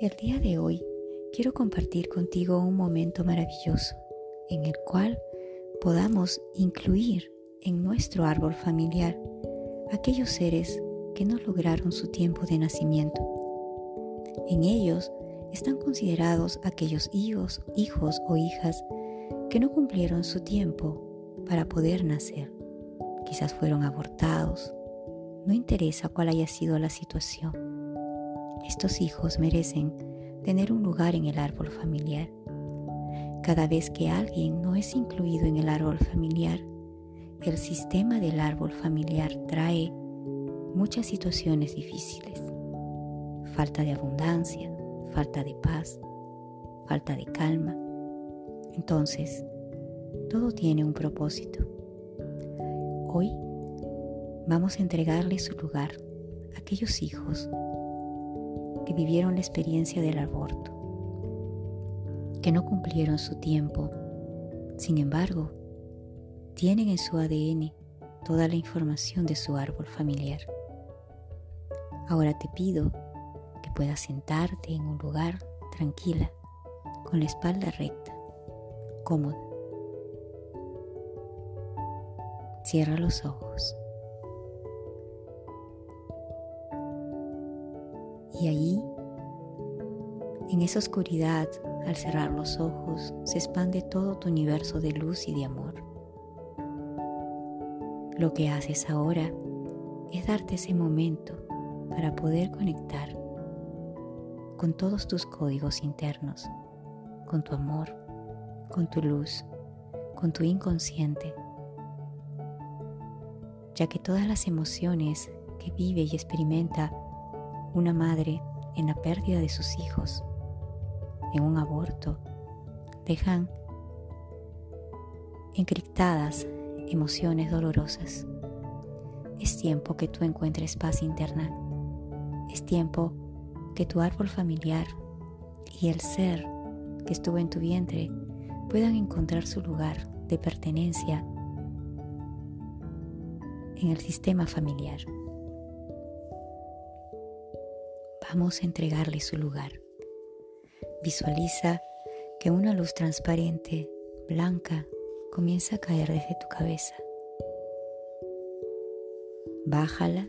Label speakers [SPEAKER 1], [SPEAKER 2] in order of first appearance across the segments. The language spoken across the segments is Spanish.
[SPEAKER 1] El día de hoy quiero compartir contigo un momento maravilloso en el cual podamos incluir en nuestro árbol familiar aquellos seres que no lograron su tiempo de nacimiento. En ellos están considerados aquellos hijos, hijos o hijas que no cumplieron su tiempo para poder nacer. Quizás fueron abortados. No interesa cuál haya sido la situación. Estos hijos merecen tener un lugar en el árbol familiar. Cada vez que alguien no es incluido en el árbol familiar, el sistema del árbol familiar trae muchas situaciones difíciles. Falta de abundancia, falta de paz, falta de calma. Entonces, todo tiene un propósito. Hoy vamos a entregarle su lugar a aquellos hijos que vivieron la experiencia del aborto, que no cumplieron su tiempo. Sin embargo, tienen en su ADN toda la información de su árbol familiar. Ahora te pido que puedas sentarte en un lugar tranquila, con la espalda recta, cómoda. Cierra los ojos. Y allí, en esa oscuridad, al cerrar los ojos, se expande todo tu universo de luz y de amor. Lo que haces ahora es darte ese momento para poder conectar con todos tus códigos internos, con tu amor, con tu luz, con tu inconsciente, ya que todas las emociones que vive y experimenta una madre en la pérdida de sus hijos, en un aborto, dejan encriptadas emociones dolorosas. Es tiempo que tú encuentres paz interna. Es tiempo que tu árbol familiar y el ser que estuvo en tu vientre puedan encontrar su lugar de pertenencia en el sistema familiar. Vamos a entregarle su lugar. Visualiza que una luz transparente, blanca, comienza a caer desde tu cabeza. Bájala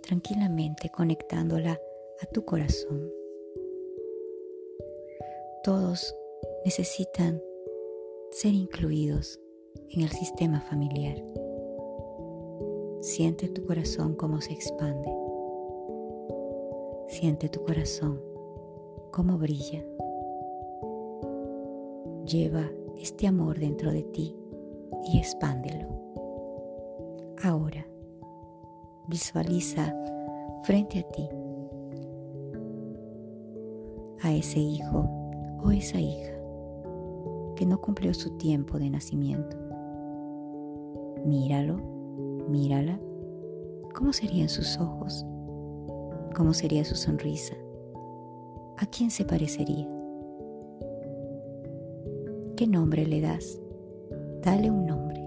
[SPEAKER 1] tranquilamente conectándola a tu corazón. Todos necesitan ser incluidos en el sistema familiar. Siente tu corazón como se expande. Siente tu corazón como brilla. Lleva este amor dentro de ti y expándelo. Ahora, visualiza frente a ti a ese hijo o esa hija que no cumplió su tiempo de nacimiento. Míralo, mírala. ¿Cómo serían sus ojos? ¿Cómo sería su sonrisa? ¿A quién se parecería? ¿Qué nombre le das? Dale un nombre.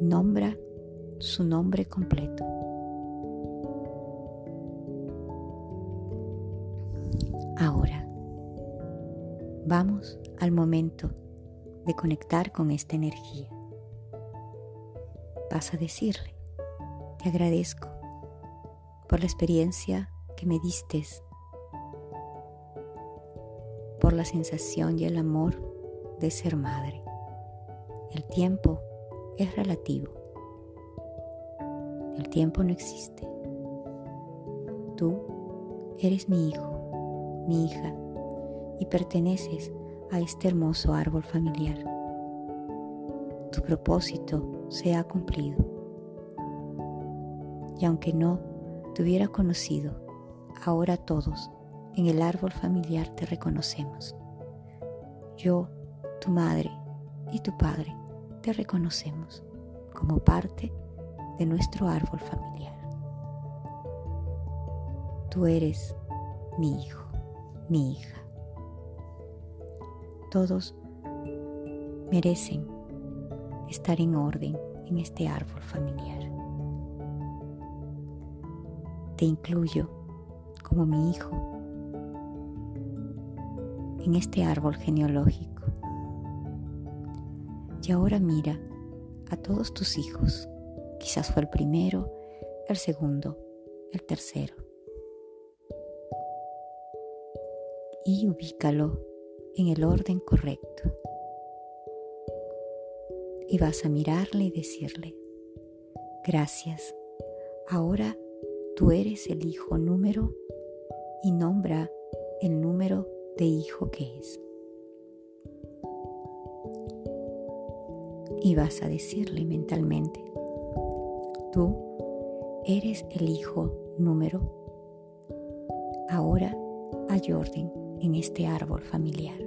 [SPEAKER 1] Nombra su nombre completo. Ahora, vamos al momento de conectar con esta energía. Vas a decirle, te agradezco por la experiencia que me diste, por la sensación y el amor de ser madre. El tiempo es relativo. El tiempo no existe. Tú eres mi hijo, mi hija, y perteneces a este hermoso árbol familiar. Tu propósito se ha cumplido. Y aunque no te hubiera conocido, ahora todos en el árbol familiar te reconocemos. Yo, tu madre y tu padre, te reconocemos como parte de nuestro árbol familiar. Tú eres mi hijo, mi hija. Todos merecen estar en orden en este árbol familiar te incluyo como mi hijo en este árbol genealógico. Y ahora mira a todos tus hijos. Quizás fue el primero, el segundo, el tercero. Y ubícalo en el orden correcto. Y vas a mirarle y decirle, gracias, ahora tú eres el hijo número y nombra el número de hijo que es. Y vas a decirle mentalmente, tú eres el hijo número. Ahora hay orden en este árbol familiar.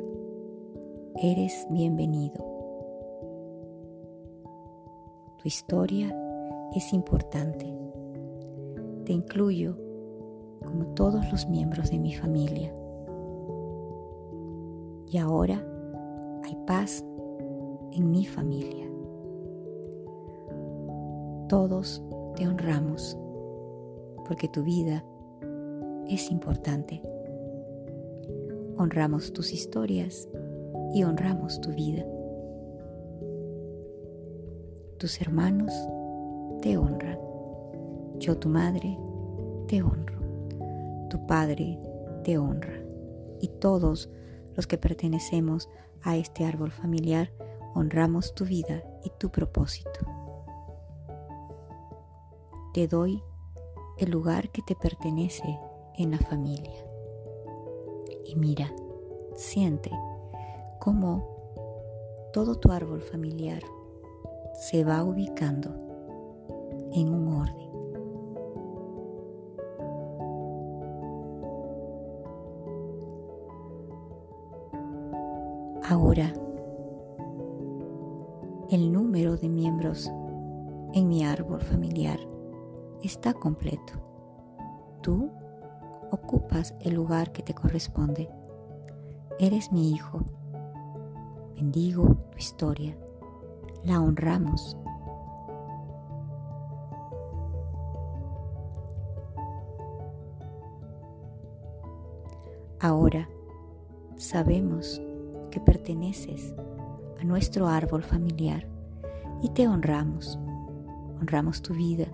[SPEAKER 1] Eres bienvenido. Tu historia es importante. Te incluyo como todos los miembros de mi familia y ahora hay paz en mi familia. Todos te honramos porque tu vida es importante. Honramos tus historias y honramos tu vida. Tus hermanos te honran. Yo, tu madre, te honro. Tu padre te honra. Y todos los que pertenecemos a este árbol familiar honramos tu vida y tu propósito. Te doy el lugar que te pertenece en la familia. Y mira, siente cómo todo tu árbol familiar se va ubicando en un orden. Ahora, el número de miembros en mi árbol familiar está completo. Tú ocupas el lugar que te corresponde. Eres mi hijo. Bendigo tu historia. La honramos. Ahora sabemos que perteneces a nuestro árbol familiar y te honramos. Honramos tu vida,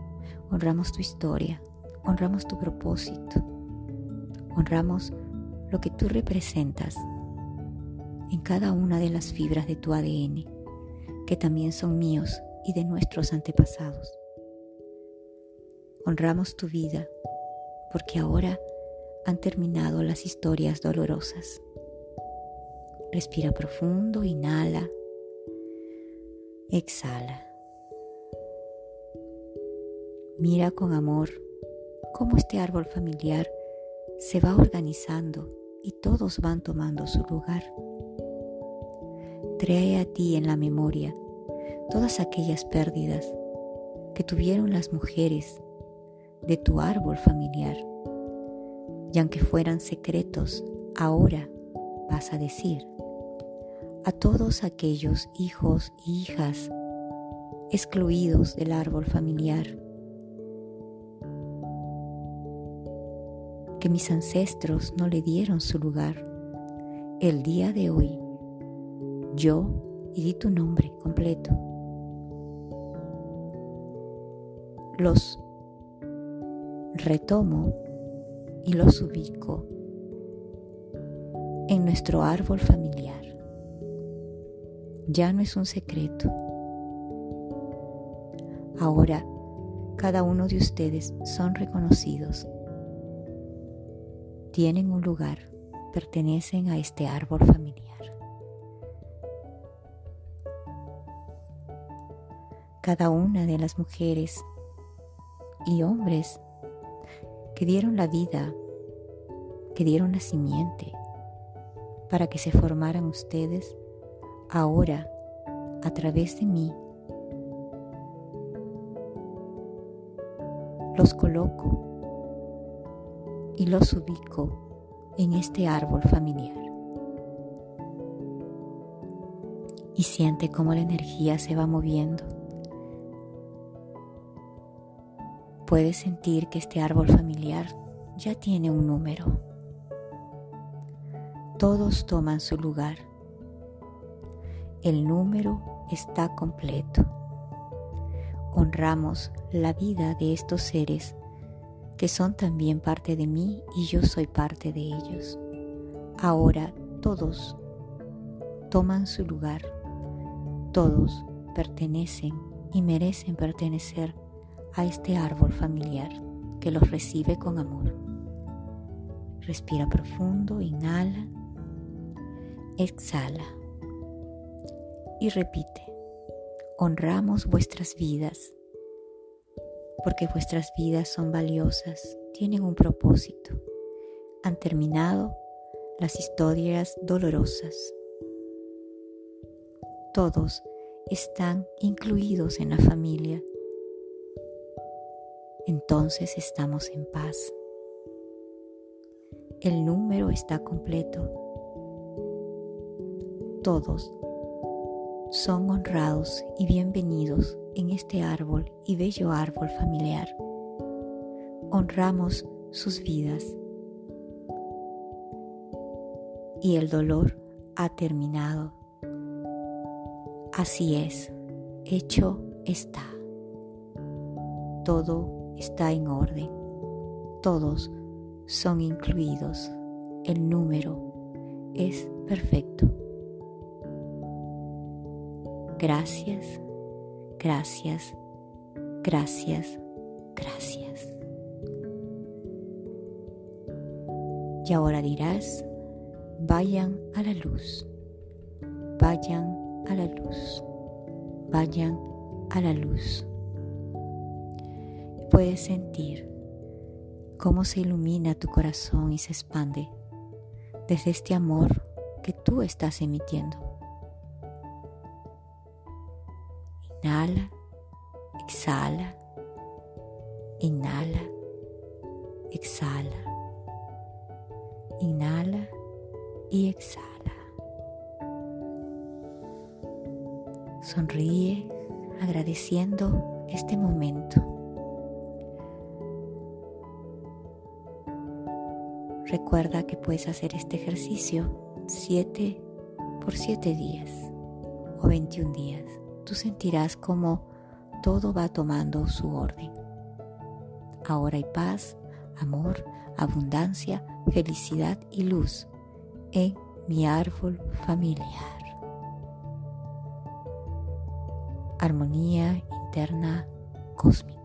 [SPEAKER 1] honramos tu historia, honramos tu propósito, honramos lo que tú representas en cada una de las fibras de tu ADN, que también son míos y de nuestros antepasados. Honramos tu vida porque ahora han terminado las historias dolorosas. Respira profundo, inhala, exhala. Mira con amor cómo este árbol familiar se va organizando y todos van tomando su lugar. Trae a ti en la memoria todas aquellas pérdidas que tuvieron las mujeres de tu árbol familiar. Y aunque fueran secretos, ahora vas a decir, a todos aquellos hijos e hijas excluidos del árbol familiar, que mis ancestros no le dieron su lugar. El día de hoy, yo, y di tu nombre completo, los retomo y los ubico en nuestro árbol familiar. Ya no es un secreto. Ahora cada uno de ustedes son reconocidos. Tienen un lugar, pertenecen a este árbol familiar. Cada una de las mujeres y hombres que dieron la vida, que dieron la simiente, para que se formaran ustedes ahora a través de mí. Los coloco y los ubico en este árbol familiar. Y siente cómo la energía se va moviendo. Puedes sentir que este árbol familiar ya tiene un número. Todos toman su lugar. El número está completo. Honramos la vida de estos seres que son también parte de mí y yo soy parte de ellos. Ahora todos toman su lugar. Todos pertenecen y merecen pertenecer a este árbol familiar que los recibe con amor. Respira profundo, inhala, exhala y repite. Honramos vuestras vidas porque vuestras vidas son valiosas, tienen un propósito. Han terminado las historias dolorosas. Todos están incluidos en la familia. Entonces estamos en paz. El número está completo. Todos son honrados y bienvenidos en este árbol y bello árbol familiar. Honramos sus vidas y el dolor ha terminado. Así es, hecho está. Todo está en orden. Todos son incluidos. El número es perfecto. Gracias, gracias, gracias, gracias. Y ahora dirás, vayan a la luz, vayan a la luz, vayan a la luz. Puedes sentir cómo se ilumina tu corazón y se expande desde este amor que tú estás emitiendo. Inhala, exhala, inhala, exhala, inhala y exhala. Sonríe agradeciendo este momento. Recuerda que puedes hacer este ejercicio 7 por 7 días o 21 días tú sentirás como todo va tomando su orden. Ahora hay paz, amor, abundancia, felicidad y luz en mi árbol familiar. Armonía interna cósmica.